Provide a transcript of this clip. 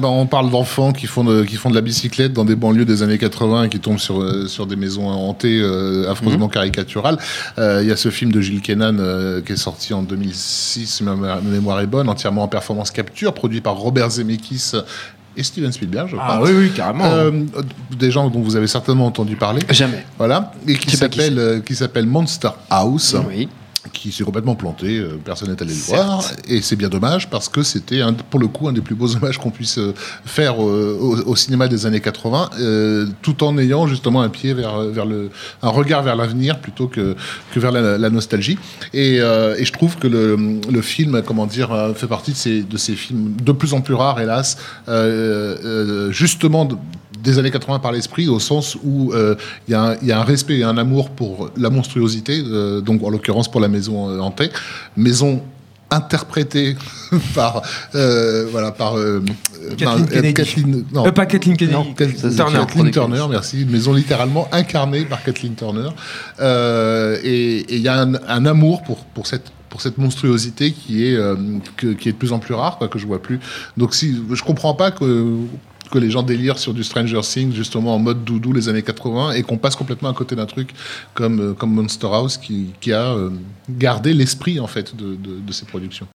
Ben, on parle d'enfants qui font de, qui font de la bicyclette dans des banlieues des années 80 et qui tombent sur, euh, sur des maisons hantées euh, affreusement Mhm. caricaturales. Euh, Il y a ce film de Gilles Kennan euh, qui est sorti en 2006, si ma mémoire est bonne, entièrement en performance capture, produit par Robert Zemeckis et Steven Spielberg, je crois. Ah oui, oui, carrément. Euh, des gens dont vous avez certainement entendu parler. Jamais. Voilà, et s'appelle qui s'appelle Monster House Oui. Qui s'est complètement planté, euh, personne n'est allé le voir, et c'est bien dommage parce que c'était pour le coup un des plus beaux hommages qu'on puisse euh, faire euh, au, au cinéma des années 80, euh, tout en ayant justement un pied vers, vers le, un regard vers l'avenir plutôt que, que vers la, la nostalgie. Et, euh, et je trouve que le, le film, comment dire, fait partie de ces, de ces films de plus en plus rares, hélas, euh, justement des années 80 par l'esprit, au sens où euh, il y, a un- il y a un respect et un amour pour la monstruosité, euh, donc en l'occurrence pour la maison euh, hantée, maison interprétée par euh, voilà par euh, Kathleen par- Kennedy. Kathleen- non, Euh, pas Kathleen Kennedy. non, Kath- Ça, c'est Turner. Kathleen Turner, merci. Maison littéralement incarnée par Kathleen Turner. Euh, et et il y a un, un amour pour, pour cette pour cette monstruosité qui est euh, que- qui est de plus en plus rare, quoi, que je vois plus. Donc si je comprends pas que que les gens délirent sur du Stranger Things justement en mode doudou les années 80 et qu'on passe complètement à côté d'un truc comme euh, comme Monster House qui, qui a euh, gardé l'esprit en fait de, de, de ces productions.